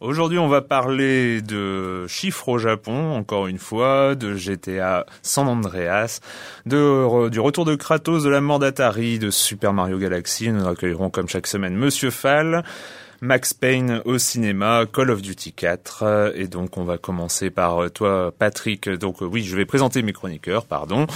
Aujourd'hui, on va parler de chiffres au Japon, encore une fois, de GTA San Andreas, du retour de Kratos, de la mort d'Atari, de Super Mario Galaxy. Nous accueillerons comme chaque semaine Monsieur Fall. Max Payne au cinéma, Call of Duty 4. Et donc on va commencer par euh, toi, Patrick. Donc euh, oui, je vais présenter mes chroniqueurs, pardon.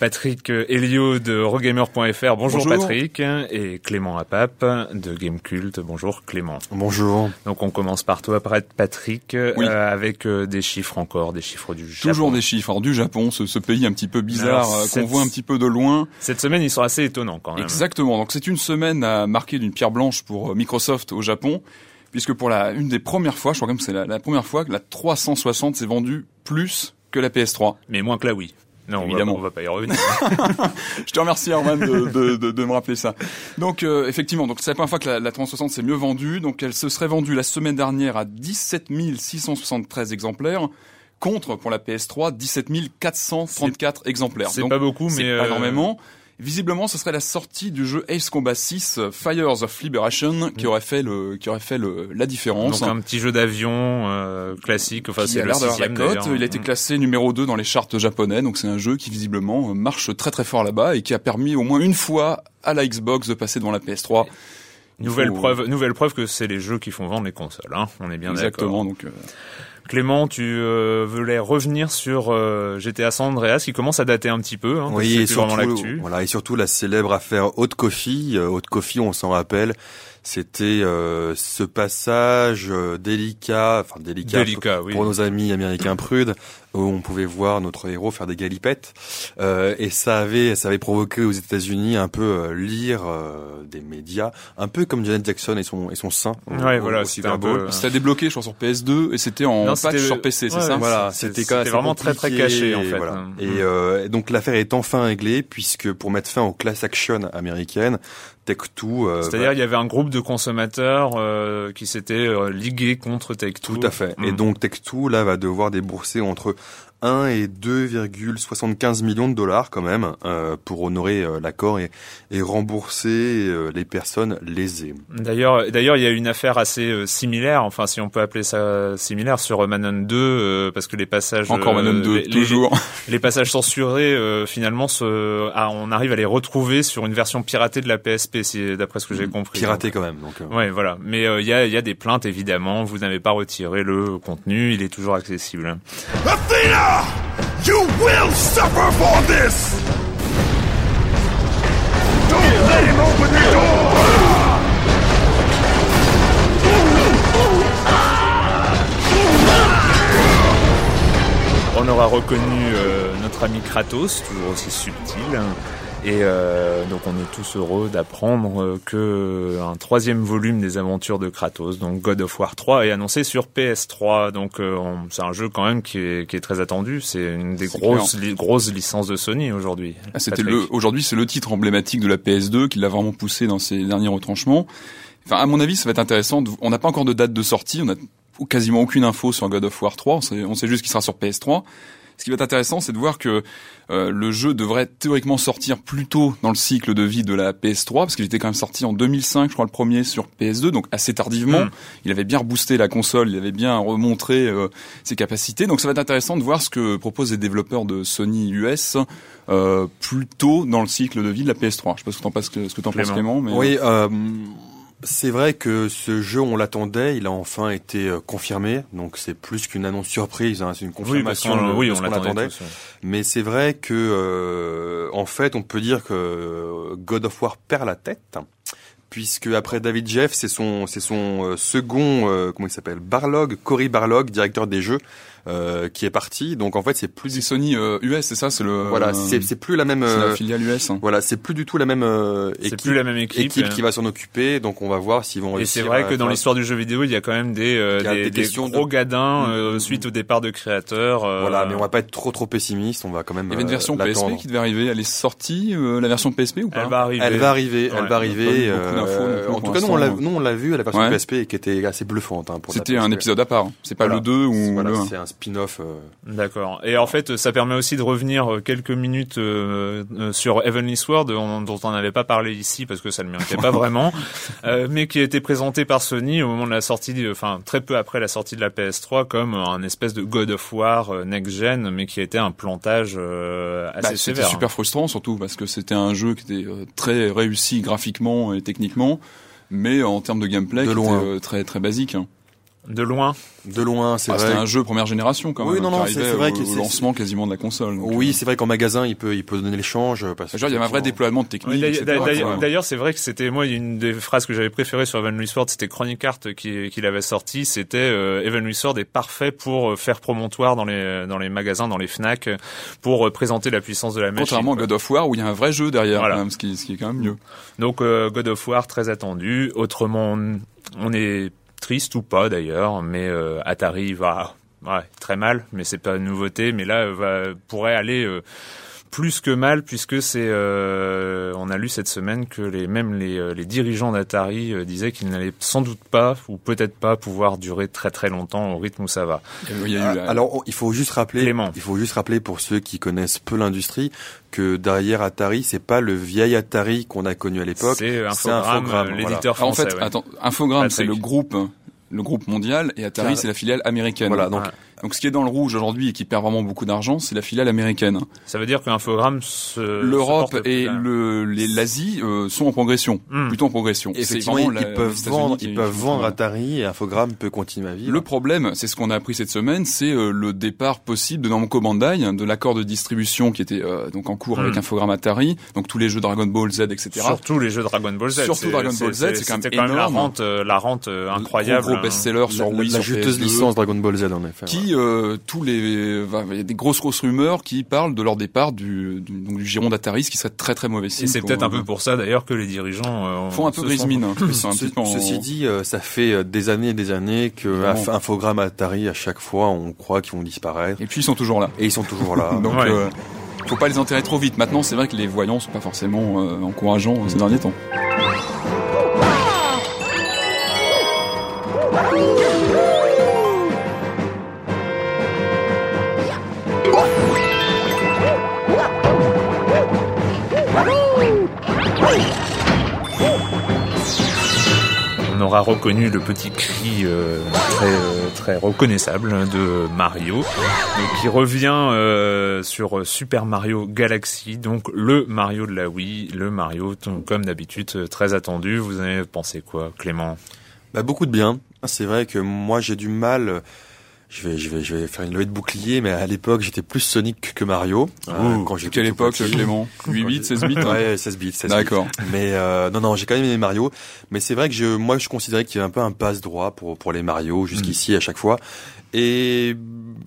Patrick Elio de Rogamer.fr. Bonjour, Patrick. Et Clément Apap de Gamecult. Bonjour Clément. Bonjour. Donc on commence par toi, Patrick, euh, avec des chiffres encore, des chiffres du Japon. Toujours des chiffres Alors, du Japon, ce, pays un petit peu bizarre qu'on voit un petit peu de loin. Cette semaine, ils sont assez étonnants quand même. Exactement. Donc c'est une semaine à marquer d'une pierre blanche pour Microsoft au Japon puisque pour la une des premières fois, je crois même que c'est la, première fois que la 360 s'est vendue plus que la PS3. Mais moins que la Wii. Non, évidemment, on va, va pas y revenir. je te remercie, Arman, de, de, de, de, me rappeler ça. Donc, euh, effectivement, donc c'est la première fois que la, la 360 s'est mieux vendue. Donc, elle se serait vendue la semaine dernière à 17 673 exemplaires contre pour la PS3 17 434 exemplaires. C'est pas beaucoup, mais euh... Visiblement, ce serait la sortie du jeu Ace Combat 6 Fires of Liberation qui aurait fait le qui aurait fait le la différence. Donc un petit jeu d'avion euh, classique. Enfin, c'est le sixième la cote. Il a été classé numéro 2 dans les charts japonais. Donc c'est un jeu qui visiblement marche très très fort là-bas et qui a permis au moins une fois à la Xbox de passer devant la PS3. Nouvelle preuve, nouvelle preuve que c'est les jeux qui font vendre les consoles. Hein. On est bien d'accord. Exactement. Donc. Euh, Clément, tu euh, voulais revenir sur euh, GTA San Andreas qui commence à dater un petit peu. Hein, oui, et surtout, voilà, et surtout la célèbre affaire Haute Coffee. Euh, Haute Coffee, on s'en rappelle, c'était euh, ce passage euh, délicat, enfin délicat, pour, nos amis américains prudes, où on pouvait voir notre héros faire des galipettes, euh, et ça avait, ça avait provoqué aux États-Unis un peu euh, lire des médias, un peu comme Janet Jackson et son et son sein. Ouais, voilà, c'était un peu. C'était débloqué, je crois, sur PS2, et c'était en patch sur PC, c'est ça Voilà, c'était vraiment très très caché en fait. Voilà. Et, et donc l'affaire est enfin réglée puisque pour mettre fin aux class action américaines, Tech2. Euh, C'est-à-dire il y avait un groupe de consommateurs euh, qui s'étaient euh, ligués contre Tech2. Tout à fait. Et mm. donc Tech2 là va devoir débourser entre 1 et 2,75 millions de dollars quand même euh, pour honorer euh, l'accord et, et, rembourser euh, les personnes lésées. D'ailleurs, d'ailleurs, il y a une affaire assez similaire, enfin si on peut appeler ça similaire, sur Manon 2, parce que les passages encore Manon 2 les, toujours les, passages censurés finalement, se, ah, on arrive à les retrouver sur une version piratée de la PSP, si, d'après ce que j'ai compris. Piratée quand même, donc. Ouais, voilà. Mais il y a, y, a, des plaintes évidemment. Vous n'avez pas retiré le contenu, il est toujours accessible. You will suffer for this! Don't let him open the door! On aura reconnu notre ami Kratos, toujours aussi subtil. Et euh, donc on est tous heureux d'apprendre que un troisième volume des aventures de Kratos, donc God of War 3, est annoncé sur PS3. Donc euh, c'est un jeu quand même qui est, qui est très attendu. C'est une des grosses grosses licences de Sony aujourd'hui. Ah, c'était le aujourd'hui c'est le titre emblématique de la PS2 qui l'a vraiment poussé dans ses derniers retranchements. Enfin à mon avis ça va être intéressant. On n'a pas encore de date de sortie. On a quasiment aucune info sur God of War 3. On sait, on sait juste qu'il sera sur PS3. Ce qui va être intéressant, c'est de voir que euh, le jeu devrait théoriquement sortir plus tôt dans le cycle de vie de la PS3, parce qu'il était quand même sorti en 2005, je crois, le premier sur PS2, donc assez tardivement. Hmm. Il avait bien reboosté la console, il avait bien remontré euh, ses capacités. Donc ça va être intéressant de voir ce que proposent les développeurs de Sony US euh, plus tôt dans le cycle de vie de la PS3. Je sais pas ce que t'en penses, ce que t'en penses Clément, mais oui. Euh c'est vrai que ce jeu, on l'attendait, il a enfin été euh, confirmé, donc c'est plus qu'une annonce surprise, hein, c'est une confirmation oui, de, ce qu'on attendait. Mais c'est vrai que, euh, en fait, on peut dire que God of War perd la tête, puisque après David Jeff, c'est son, c'est son euh, second, comment il s'appelle, Barlog, Cory Barlog, directeur des jeux, euh, qui est parti. Donc en fait, c'est plus du Sony US, euh, c'est ça, c'est le voilà, c'est c'est plus la même la euh, filiale US. Hein. Voilà, c'est plus du tout la même équipe, plus la même équipe, équipe qui va s'en occuper. Donc on va voir s'ils vont réussir. Et c'est vrai que dans l'histoire du jeu vidéo, il y a quand même des des, des, gros gadins mm, mm, suite au départ de créateurs. Voilà, mais on va pas être trop trop pessimiste. On va quand même. Il y avait une version PSP qui devait arriver. Elle est sortie, la version PSP ou pas Elle va arriver. Elle va arriver. Elle va arriver. En tout cas, nous on l'a nous on l'a vu à la version PSP et qui était assez bluffante. Hein, C'était un épisode à part. C'est pas le 2 ou le C'est un spin-off. D'accord. Et en fait, ça permet aussi de revenir euh, quelques minutes euh, euh, sur Heavenly Sword, dont on n'avait pas parlé ici parce que ça ne méritait pas vraiment, mais qui a été présenté par Sony au moment de la sortie, enfin très peu après la sortie de la PS3, comme un espèce de God of War next gen, mais qui a été un plantage assez bah, sévère. C'était super frustrant surtout parce que c'était un jeu qui était très réussi graphiquement et techniquement, mais en termes de gameplay, de loin. très très basique. Hein. De loin De loin, c'est ah, vrai. C'était un jeu première génération quand même. Oui, non, non, c'est vrai que c'est lancement quasiment de la console. oui, euh. c'est vrai qu'en magasin, il peut, il peut donner l'échange. Parce Genre, il y avait un vrai déploiement de technique. D'ailleurs, c'est vrai que c'était moi une des phrases que j'avais préférées sur Evan Sword, c'était Chronic Art qui, qui l'avait sorti. C'était euh, Evan Sword est parfait pour euh, faire promontoire dans les dans les magasins, dans les Fnac, pour euh, présenter la puissance de la machine. Contrairement à God of War où il y a un vrai jeu derrière, voilà. quand même, ce qui, ce qui est quand même mieux. Donc God of War très attendu. Autrement, on est triste ou pas d'ailleurs, mais euh, Atari va très mal, mais c'est pas une nouveauté, mais là va, pourrait aller euh, plus que mal puisque c'est euh, on a lu cette semaine que les même les, les dirigeants d'Atari disaient qu'ils n'allaient sans doute pas ou peut-être pas pouvoir durer très très longtemps au rythme où ça va. Alors il faut juste rappeler il faut juste rappeler pour ceux qui connaissent peu l'industrie que derrière Atari, c'est pas le vieil Atari qu'on a connu à l'époque. C'est Infogrames, l'éditeur français. En fait, attends, Infogrames, c'est le groupe le groupe mondial et Atari c'est la filiale américaine. Voilà, donc donc ce qui est dans le rouge aujourd'hui et qui perd vraiment beaucoup d'argent, c'est la filiale américaine. Ça veut dire qu'Infogrames l'Europe et le l'Asie euh, sont en progression, hmm. plutôt en progression. Effectivement, ils, ils, peuvent vendre, ils peuvent vendre Atari et Infogrames peut continuer à vivre. Le problème, c'est ce qu'on a appris cette semaine, c'est euh, le départ possible de Namco Bandai, de l'accord de distribution qui était euh, donc en cours avec hmm. Infogrames Atari, donc tous les jeux Dragon Ball Z, etc. Surtout les jeux Dragon Ball Z. Surtout Dragon Ball Z, c'est quand, même la rente, la rente incroyable. Gros, gros best-seller sur Wii, la, juteuse licence Dragon Ball Z en effet. Qui tous les il y a des grosses grosses rumeurs qui parlent de leur départ du, du, donc, du giron d'Atari, ce qui serait très très mauvais signe. Et c'est peut-être un peu pour ça d'ailleurs que les dirigeants euh, font un peu grise mine. Hein. Ceci dit, euh, ça fait euh, des années et des années que Infogrames Atari, à chaque fois, on croit qu'ils vont disparaître. Et puis ils sont toujours là. Et ils sont toujours là. donc euh, faut pas les enterrer trop vite. Maintenant, c'est vrai que les voyants sont pas forcément encourageants ces derniers temps. Aura reconnu le petit cri euh, très, euh, très reconnaissable de Mario, qui revient euh, sur Super Mario Galaxy, donc le Mario de la Wii, le Mario comme d'habitude très attendu. Vous avez pensé quoi, Clément? Bah, Beaucoup de bien. C'est vrai que moi j'ai du mal je vais, je vais, je vais faire une levée de bouclier, mais à l'époque, j'étais plus Sonic que Mario. Euh, quand Quelle époque, Clément 8 bits, 16 bits Ouais, 16 bits. 16 D'accord. Mais euh, non, non, j'ai quand même aimé Mario. Mais c'est vrai que je, moi, je considérais qu'il y avait un peu un passe droit pour pour les Mario jusqu'ici à chaque fois. Et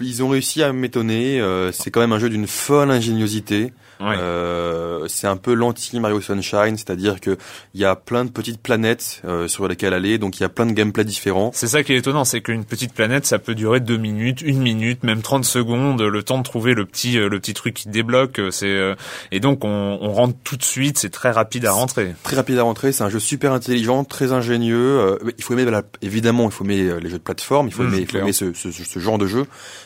ils ont réussi à m'étonner. c'est quand même un jeu d'une folle ingéniosité. Euh, c'est un peu l'anti Mario Sunshine, c'est-à-dire que il y a plein de petites planètes euh, sur lesquelles aller, donc il y a plein de gameplay différents. C'est ça qui est étonnant, c'est qu'une petite planète, ça peut durer deux minutes, une minute, même 30 secondes, le temps de trouver le petit euh, le petit truc qui débloque. Euh, c'est et donc on, on, rentre tout de suite, c'est très rapide à rentrer. Très rapide à rentrer, c'est un jeu super intelligent, très ingénieux. il faut aimer évidemment, il faut aimer les jeux de plateforme, il faut mmh, aimer, il faut aimer ce, ce, ce, genre de jeu,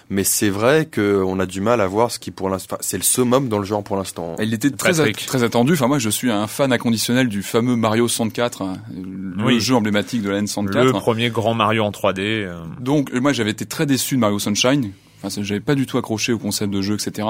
mais c'est vrai qu'on a du mal à voir ce qui pour l'instant, c'est le summum dans le genre pour l'instant. Il était très, très attendu. Enfin, moi, je suis un fan inconditionnel du fameux Mario 64, hein, le jeu emblématique de la N64. Le premier grand Mario en 3D. Euh. Donc, moi, j'avais été très déçu de Mario Sunshine. Enfin, j'avais pas du tout accroché au concept de jeu, etc.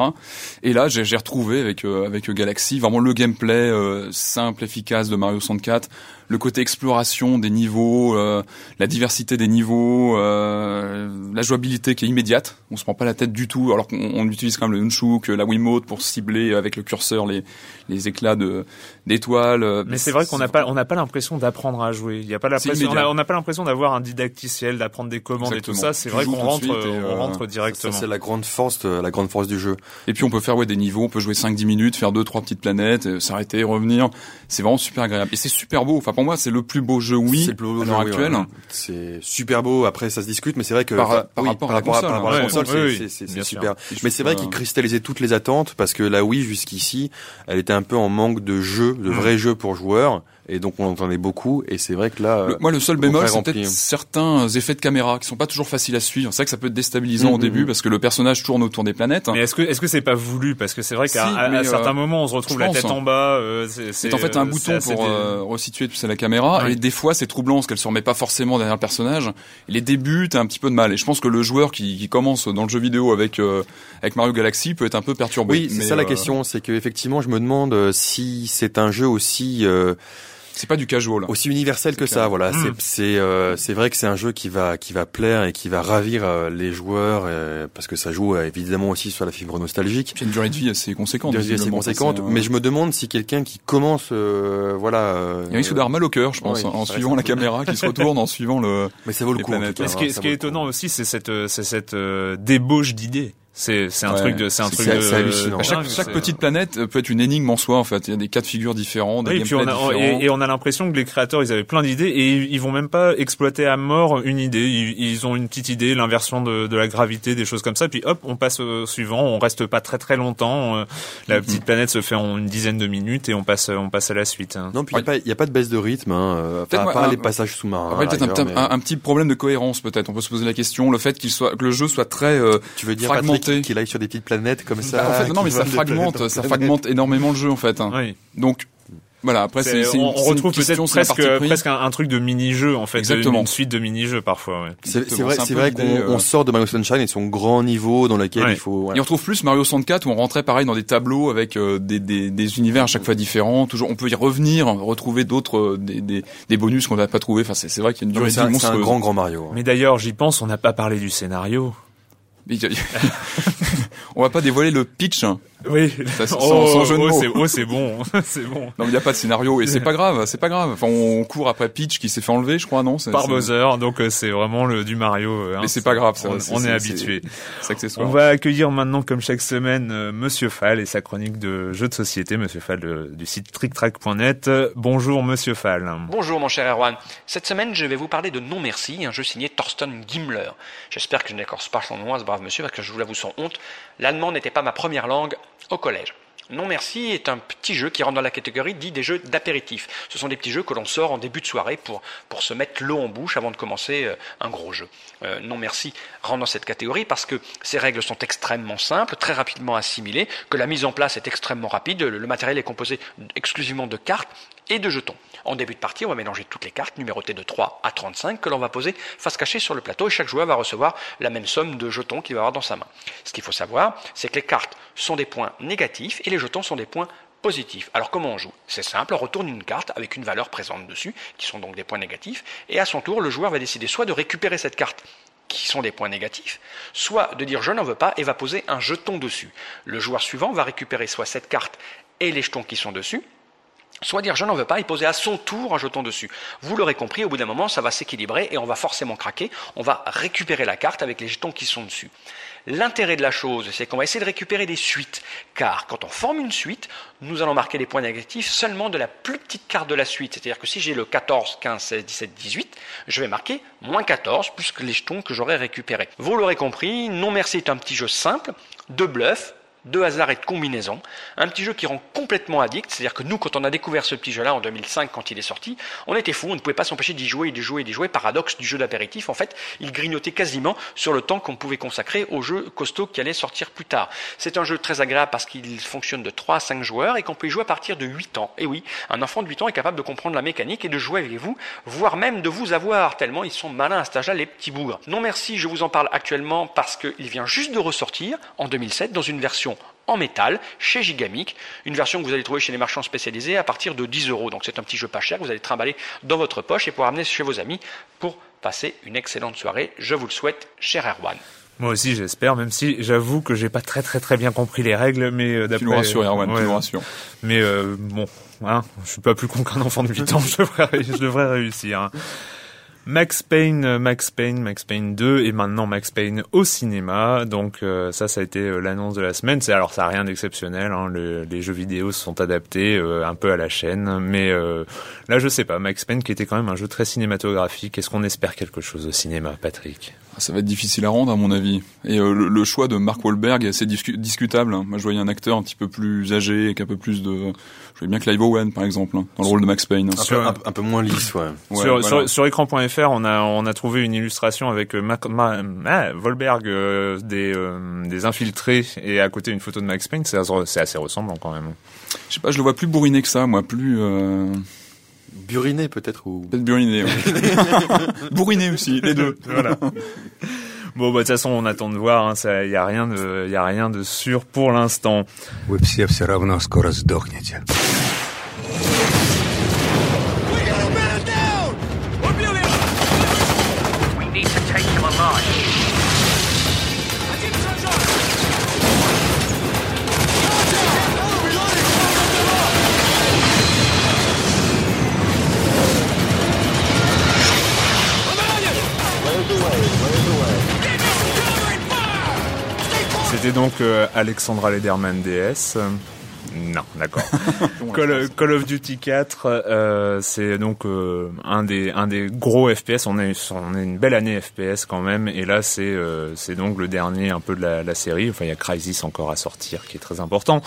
Et là, j'ai retrouvé avec euh, avec Galaxy vraiment le gameplay euh, simple, efficace de Mario 64 le côté exploration des niveaux, euh, la diversité des niveaux, euh, la jouabilité qui est immédiate. On se prend pas la tête du tout, alors qu'on utilise quand même le nunchuk, la Wiimote pour cibler avec le curseur les les éclats de d'étoiles. Euh, Mais c'est vrai qu'on n'a pas on n'a pas l'impression d'apprendre à jouer. Il y a pas l'impression on n'a pas l'impression d'avoir un didacticiel, d'apprendre des commandes et tout ça. C'est vrai qu'on rentre on rentre directement. C'est la grande force la grande force du jeu. Et puis on peut faire ouais des niveaux, on peut jouer 5 10 minutes, faire deux trois petites planètes, s'arrêter, revenir. C'est vraiment super agréable et c'est super beau. Enfin pour moi, c'est le plus beau jeu Wii à l'heure actuelle. C'est super beau. Après, ça se discute, mais c'est vrai que par, rapport, à la console, c'est super. Mais c'est vrai qu'il cristallisait toutes les attentes parce que la Wii jusqu'ici, elle était un peu en manque de jeux, de vrais jeux pour joueurs et donc on entendait beaucoup. Et c'est vrai que là moi le seul bémol c'est peut-être certains effets de caméra qui sont pas toujours faciles à suivre. C'est vrai que ça peut être déstabilisant au mm, mm, début parce que le personnage tourne autour des planètes. Mais est-ce que est-ce que c'est pas voulu? Parce que c'est vrai qu'à à, certains euh, moments on se retrouve la tête en bas euh, c'est en fait un bouton pour euh, resituer tout ça la caméra. Et des fois c'est troublant parce qu'elle se remet pas forcément derrière le personnage. Et les débuts t'as un petit peu de mal. Et je pense que le joueur qui, qui commence dans le jeu vidéo avec avec Mario Galaxy peut être un peu perturbé. Oui c'est ça la question. C'est que effectivement je me demande si c'est un jeu aussi c'est pas du casual. Aussi universel que ça, voilà. C'est hmm. c'est euh, c'est vrai que c'est un jeu qui va qui va plaire et qui va ravir euh, les joueurs euh, parce que ça joue évidemment aussi sur la fibre nostalgique. Puis une durée de vie assez conséquente. Une durée de vie assez conséquente, mais je me demande si quelqu'un qui commence, voilà. Il y a un risque d'avoir mal au cœur, je pense, en suivant la caméra qui se retourne, en suivant le. Mais ça vaut le coup. ce qui est, ce qui est étonnant aussi, c'est cette c'est cette débauche d'idées. C'est c'est un truc de c'est un truc de hallucinant. Chaque, chaque petite planète euh, peut être une énigme en soi en fait. Il y a des cas de figure différents, des oui, et, puis on a, et, on a l'impression que les créateurs ils avaient plein d'idées et ils, vont même pas exploiter à mort une idée. Ils, ont une petite idée, l'inversion de, de, la gravité, des choses comme ça. Puis hop, on passe au suivant. On reste pas très très longtemps. Euh, la mm-hmm. petite planète se fait en une dizaine de minutes et on passe on passe à la suite. Non, puis il y, y, a pas de baisse de rythme. Hein, euh, à part les passages sous-marins. peut-être un, un, petit problème de cohérence peut-être. On peut se poser la question. Le fait qu'il soit que le jeu soit très tu veux dire fragmenté, qu'il aille sur des petites planète comme ça. en fait, non, mais ça fragmente, ça fragmente énormément le jeu en fait. Hein. Oui. Donc voilà, après c'est on, on retrouve peut-être presque presque un, truc de mini-jeu en fait, Exactement. une suite de mini-jeux parfois. Ouais. C'est vrai, c'est vrai qu'on euh, sort de Mario Sunshine et son grand niveau dans lequel il faut. Et on retrouve plus Mario 64 où on rentrait pareil dans des tableaux avec euh, des, des, des, univers à chaque fois différents. Toujours, on peut y revenir, retrouver d'autres euh, des, des, des, bonus qu'on n'a pas trouvé. Enfin, c'est vrai qu'il y a une durée C'est un grand grand Mario. Mais d'ailleurs, j'y pense, on n'a pas parlé du scénario. on va pas dévoiler le pitch. Hein. Oui. Ça, sans, oh, jeu de oh, mots. Oh, c'est bon, c'est bon. Non, il n'y a pas de scénario et c'est pas grave, c'est pas grave. Enfin, on court après Peach qui s'est fait enlever, je crois, non Par Bowser, donc euh, c'est vraiment le du Mario. Hein, Mais c'est pas grave, on, on est, habitué. C'est accessoire. On va accueillir maintenant, comme chaque semaine, euh, Monsieur Fall et sa chronique de jeux de société. Monsieur Fall euh, du site tricktrack.net. Bonjour, Monsieur Fall. Bonjour, mon cher Erwan. Cette semaine, je vais vous parler de Non Merci, un jeu signé Thorsten Gimler. J'espère que je n'écorce pas son nom à ce brave monsieur, parce que je vous l'avoue sans honte, l'allemand n'était pas ma première langue au collège. Non Merci est un petit jeu qui rentre dans la catégorie dit des jeux d'apéritif. Ce sont des petits jeux que l'on sort en début de soirée pour, pour se mettre l'eau en bouche avant de commencer euh, un gros jeu. Euh, non Merci rentre dans cette catégorie parce que ses règles sont extrêmement simples, très rapidement assimilées, que la mise en place est extrêmement rapide, le matériel est composé exclusivement de cartes et de jetons. En début de partie, on va mélanger toutes les cartes numérotées de 3 à 35 que l'on va poser face cachée sur le plateau et chaque joueur va recevoir la même somme de jetons qu'il va avoir dans sa main. Ce qu'il faut savoir, c'est que les cartes sont des points négatifs et les jetons sont des points positifs. Alors comment on joue? C'est simple, on retourne une carte avec une valeur présente dessus, qui sont donc des points négatifs, et à son tour, le joueur va décider soit de récupérer cette carte qui sont des points négatifs, soit de dire je n'en veux pas et va poser un jeton dessus. Le joueur suivant va récupérer soit cette carte et les jetons qui sont dessus, soit dire je n'en veux pas et poser à son tour un jeton dessus. Vous l'aurez compris, au bout d'un moment, ça va s'équilibrer et on va forcément craquer. On va récupérer la carte avec les jetons qui sont dessus. L'intérêt de la chose, c'est qu'on va essayer de récupérer des suites, car quand on forme une suite, nous allons marquer des points négatifs seulement de la plus petite carte de la suite. C'est-à-dire que si j'ai le 14, 15, 16, 17, 18, je vais marquer moins 14 plus que les jetons que j'aurai récupérés. Vous l'aurez compris, non merci est un petit jeu simple, de bluff, de hasard et de combinaison. Un petit jeu qui rend complètement addict, c'est-à-dire que nous, quand on a découvert ce petit jeu-là en 2005, quand il est sorti, on était fous, on ne pouvait pas s'empêcher d'y jouer d'y jouer d'y jouer. Paradoxe du jeu d'apéritif, en fait, il grignotait quasiment sur le temps qu'on pouvait consacrer au jeu costaud qui allait sortir plus tard. C'est un jeu très agréable parce qu'il fonctionne de 3 à 5 joueurs et qu'on peut y jouer à partir de 8 ans. Et oui, un enfant de 8 ans est capable de comprendre la mécanique et de jouer avec vous, voire même de vous avoir, tellement ils sont malins à cet âge-là, les petits bougres. Non merci, je vous en parle actuellement parce qu'il vient juste de ressortir en 2007 dans une version en métal chez Gigamic, une version que vous allez trouver chez les marchands spécialisés à partir de 10 euros. Donc c'est un petit jeu pas cher que vous allez trimballer dans votre poche et pour amener chez vos amis pour passer une excellente soirée. Je vous le souhaite, cher Erwan. Moi aussi, j'espère, même si j'avoue que j'ai pas très très très bien compris les règles, mais euh, d'après. Tu nous rassures, Erwan, tu nous rassures. Mais euh, bon, hein, je suis pas plus con qu'un enfant de 8 ans, je devrais, je devrais réussir. Hein. Max Payne, euh, Max Payne, Max Payne 2 et maintenant Max Payne au cinéma. Donc euh, ça, ça a été euh, l'annonce de la semaine. C'est alors ça a rien d'exceptionnel. Hein. les jeux vidéo se sont adaptés un peu à la chaîne, mais là je sais pas. Max Payne qui était quand même un jeu très cinématographique. Est-ce qu'on espère quelque chose au cinéma, Patrick? Ça va être difficile à rendre à mon avis. Et le, choix de Mark Wahlberg est assez discutable. Hein. Moi je voyais un acteur un petit peu plus âgé et qui a un peu plus de je voyais bien Clive Owen, par exemple, hein, dans le rôle de Max Payne. Un, peu, un, peu, moins lisse, ouais. sur, sur, écran.fr, on a, on a trouvé une illustration avec euh, ah, Volberg euh, des, euh, des infiltrés et à côté une photo de Max Payne. C'est assez ressemblant quand même. Je sais pas, je le vois plus bourriné que ça, moi, plus... Buriné peut-être ou peut-être buriné. bourriné aussi, les deux. Voilà. Bon, bah, de toute façon, on attend de voir. Hein, ça, y a rien de, y a rien de sûr pour l'instant. C'était donc euh, Alexandra Lederman DS. Non, d'accord. Call, of Duty 4, euh, c'est donc euh, un des un des gros FPS. On a on a une belle année FPS quand même, et là c'est euh, c'est donc le dernier un peu de la, la, série. Enfin, il y a Crysis encore à sortir, qui est très important.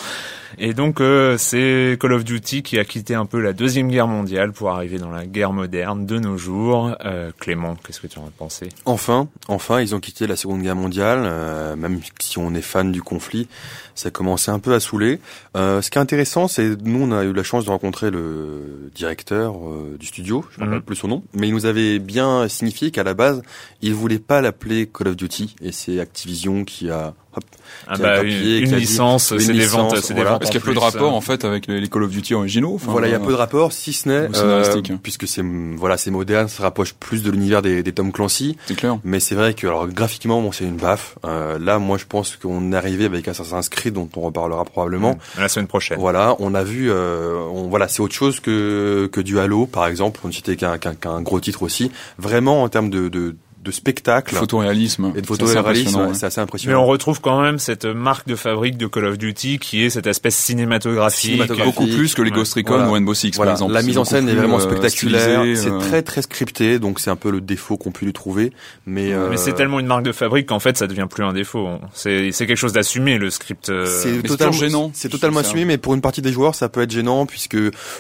Et donc euh, c'est Call of Duty qui a quitté un peu la deuxième guerre mondiale pour arriver dans la guerre moderne de nos jours. Clément, qu'est-ce que tu en as pensé? Enfin, enfin, ils ont quitté la seconde guerre mondiale. même si on est fan du conflit, ça commençait un peu à saouler. Euh, ce qui est intéressant, c'est nous on a eu la chance de rencontrer le directeur euh, du studio, je ne me rappelle mhm. plus son nom, mais il nous avait bien signifié qu'à la base, il voulait pas l'appeler Call of Duty et c'est Activision qui a hop, ah bah, une, licence, c'est des ventes, c'est des ventes. Parce qu'il y a peu de rapport en fait avec les Call of Duty originaux? voilà, il y a peu de rapport, si ce n'est euh, puisque c'est voilà, c'est moderne, ça rapproche plus de l'univers des, des Tom Clancy. C'est clair. Mais c'est vrai que alors graphiquement, bon, c'est une baffe. Euh, là, moi, je pense qu'on est arrivé avec Assassin's Creed, dont on reparlera probablement mmh. la semaine prochaine. Voilà, on a vu, euh, on, voilà, c'est autre chose que que du Halo, par exemple. On citait qu'un qu'un gros titre aussi. Vraiment en termes de, de de spectacle. Photoréalisme. Et de photoréalisme, c'est assez impressionnant. Mais on retrouve quand même cette marque de fabrique de Call of Duty qui est cette espèce cinématographique. Beaucoup plus que les Ghost Recon ou Rainbow Six, par exemple. La mise en scène est, vraiment euh, spectaculaire. C'est euh. très très scripté, donc c'est un peu le défaut qu'on peut lui trouver. Mais, euh... mais c'est tellement une marque de fabrique qu'en fait ça devient plus un défaut. C'est quelque chose d'assumé le script. Euh. C'est totalement gênant. C'est totalement assumé, mais pour une partie des joueurs ça peut être gênant puisque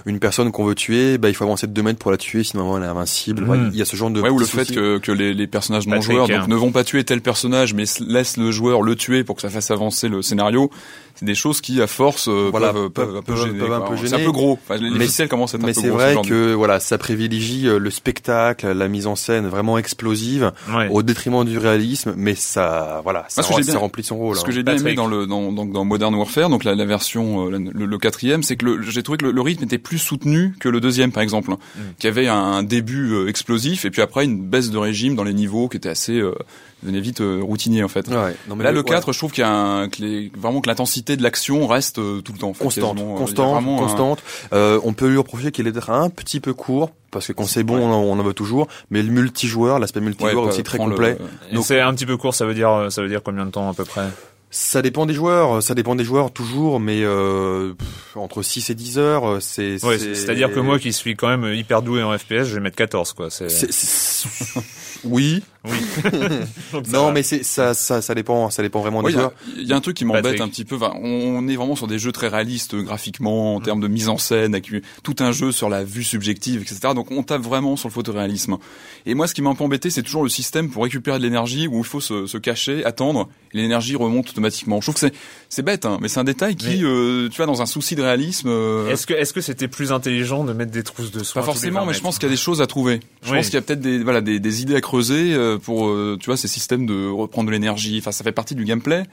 une personne qu'on veut tuer, bah, il faut avancer de 2 mètres pour la tuer, sinon elle est invincible. Mm. Il y a ce genre de. Ouais, ou le fait que, que les, les personnages non joueurs donc ne vont pas tuer tel personnage, mais laissent le joueur le tuer pour que ça fasse avancer le scénario des choses qui à force euh, voilà, peuvent, peuvent, un peu gêner. C'est un peu gros. Enfin, les mais, ficelles commencent à être mais un peu c'est vrai que voilà, ça privilégie euh, le spectacle, la mise en scène vraiment explosive au détriment du réalisme, mais ça voilà, ça, ça remplit son rôle. Ce que hein. j'ai bien aimé dans le dans, dans, dans Modern Warfare, donc la, la version euh, le, quatrième, c'est que j'ai trouvé que le, rythme était plus soutenu que le deuxième par exemple, mm. qui avait un, début explosif et puis après une baisse de régime dans les niveaux qui était assez devenait vite euh, routinier en fait. Ouais, non, mais là, le 4, je trouve qu'il y a un, que les, vraiment que l'intensité de l'action reste euh, tout le temps. En fait, constante, constante, constante. Euh, on peut lui reprocher qu'il est un petit peu court parce que quand c'est bon, on, en veut toujours. Mais le multijoueur, l'aspect multijoueur aussi très complet. Donc c'est un petit peu court, ça veut dire, ça veut dire combien de temps à peu près? Ça dépend des joueurs, ça dépend des joueurs toujours, mais euh, entre 6 et 10 heures, c'est... Ouais, C'est-à-dire que moi qui suis quand même hyper doué en FPS, je vais mettre 14, quoi. C'est... Oui. Oui. non, mais c'est ça, ça, ça dépend, ça dépend vraiment des joueurs. Il y, a un truc qui m'embête un petit peu. on est vraiment sur des jeux très réalistes graphiquement en termes de mise en scène, avec tout un jeu sur la vue subjective, etc. Donc on tape vraiment sur le photoréalisme. Et moi, ce qui m'a un peu embêté, c'est toujours le système pour récupérer de l'énergie où il faut se, se cacher, attendre, et l'énergie remonte automatiquement. Je trouve que c'est c'est bête, hein, mais c'est un détail qui, euh, tu vois, dans un souci de réalisme. Euh, est-ce que est-ce que c'était plus intelligent de mettre des trousses de soie Pas forcément, mais je pense qu'il y a des choses à trouver. Je pense qu'il y a peut-être des voilà des, des idées à creuser euh, pour euh, tu vois ces systèmes de reprendre de l'énergie. Enfin, ça fait partie du gameplay.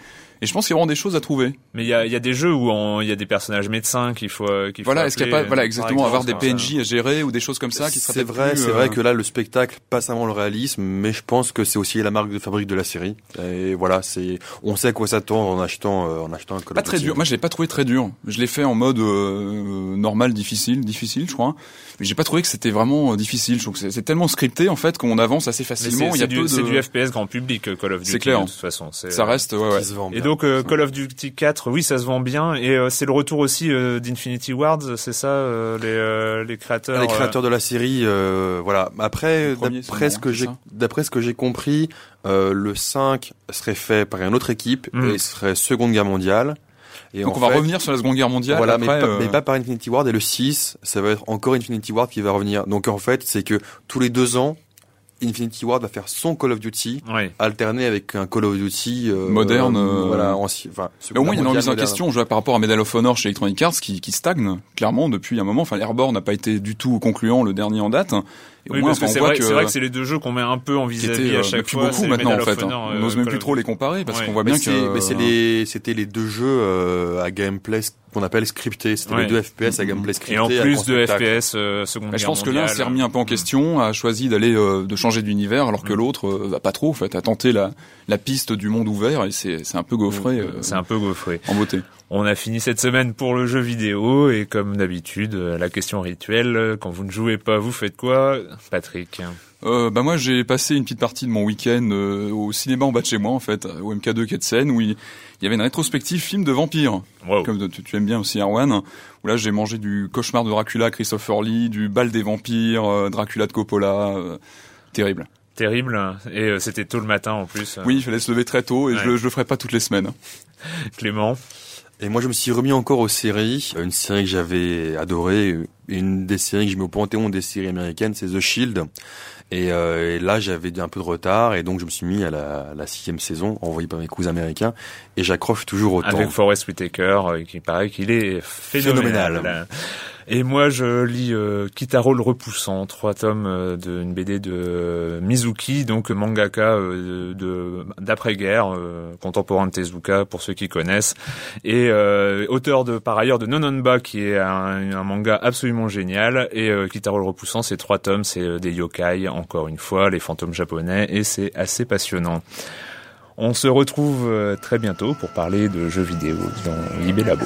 Et je pense qu'il y aura des choses à trouver. Mais il y a, y a des jeux où il y a des personnages médecins qu'il faut euh, qu'il faut Voilà, est-ce qu'il y a pas voilà exactement avoir des PNJ à gérer ou des choses comme ça qui C'est vrai, c'est vrai que là le spectacle passe avant le réalisme, mais je pense que c'est aussi la marque de fabrique de la série. Et voilà, c'est on sait à quoi s'attendre en achetant en achetant un Call Pas très dur. Moi, je l'ai pas trouvé très dur. Je l'ai fait en mode normal, difficile, difficile, je crois. Mais j'ai pas trouvé que c'était vraiment difficile. Je trouve que c'est tellement scripté en fait qu'on avance assez facilement. Il y a du, c'est du FPS grand public euh, Call of Duty. C'est clair. De toute façon, ça reste ouais, ouais. Et donc euh, Call of Duty 4, oui, ça se vend bien et euh, c'est le retour aussi d'Infinity Ward, c'est ça les les créateurs les créateurs de la série voilà. Après d'après ce que j'ai d'après ce que j'ai compris, le 5 serait fait par une autre équipe mm. et serait Seconde Guerre mondiale. Et Donc on va revenir sur la Seconde Guerre mondiale. Voilà, mais, pas, mais, pas, par Infinity Ward. Et le 6, ça va être encore Infinity Ward qui va revenir. Donc en fait, c'est que tous les deux ans, Infinity Ward va faire son Call of Duty, alterné avec un Call of Duty euh, moderne. Euh, voilà, ancien. Enfin, mais au moins il y a une remise en question. Je vois par rapport à Medal of Honor chez Electronic Arts qui, qui stagne clairement depuis un moment. Enfin, Airborne n'a pas été du tout concluant le dernier en date. Oui, parce que c'est vrai, que c'est vrai que c'est les deux jeux qu'on met un peu en vis-à-vis à euh, chaque fois. beaucoup maintenant en fait. Hein. On n'ose même plus trop les comparer parce qu'on voit bien que. Mais c'est les, c'était les deux jeux à gameplay qu'on appelle scripté. C'était les deux FPS à gameplay scripté. Et en plus de FPS euh, seconde Je pense que l'un s'est remis un peu en question, a choisi d'aller euh, de changer d'univers, alors que mm. l'autre euh, va pas trop. En fait, a tenté la la piste du monde ouvert et c'est c'est un peu gaufré. Euh, c'est un peu gaufré. En beauté. On a fini cette semaine pour le jeu vidéo et comme d'habitude, la question rituelle quand vous ne jouez pas, vous faites quoi, Patrick. Euh, bah moi j'ai passé une petite partie de mon week-end au cinéma en bas de chez moi en fait, au MK2 Quai de Seine où il, y avait une rétrospective film de vampires, comme tu, aimes bien aussi Erwan, où là j'ai mangé du cauchemar de Dracula, Christopher Lee, du bal des vampires, euh, Dracula de Coppola, euh, terrible. Terrible, et euh, c'était tôt le matin en plus. Oui, il fallait se lever très tôt, et je, je le ferai pas toutes les semaines. Clément et moi, je me suis remis encore aux séries. Une série que j'avais adorée, une des séries que je mets au panthéon des séries américaines, c'est The Shield. Et, euh, et là, j'avais un peu de retard, et donc je me suis mis à la, la sixième saison, envoyée par mes cousins américains, et j'accroche toujours autant. Avec Forrest Whitaker, euh, qui paraît qu'il est phénoménal. Et moi, je lis euh, Kitaro repoussant, trois tomes euh, d'une BD de Mizuki, donc mangaka euh, de d'après-guerre, euh, contemporain de Tezuka pour ceux qui connaissent, et auteur de par ailleurs de Nononba, qui est un, un manga absolument génial. Et Kitaro le repoussant, c'est trois tomes, c'est des yokai, encore une fois, les fantômes japonais, et c'est assez passionnant. On se retrouve très bientôt pour parler de jeux vidéo dans Libé Labo.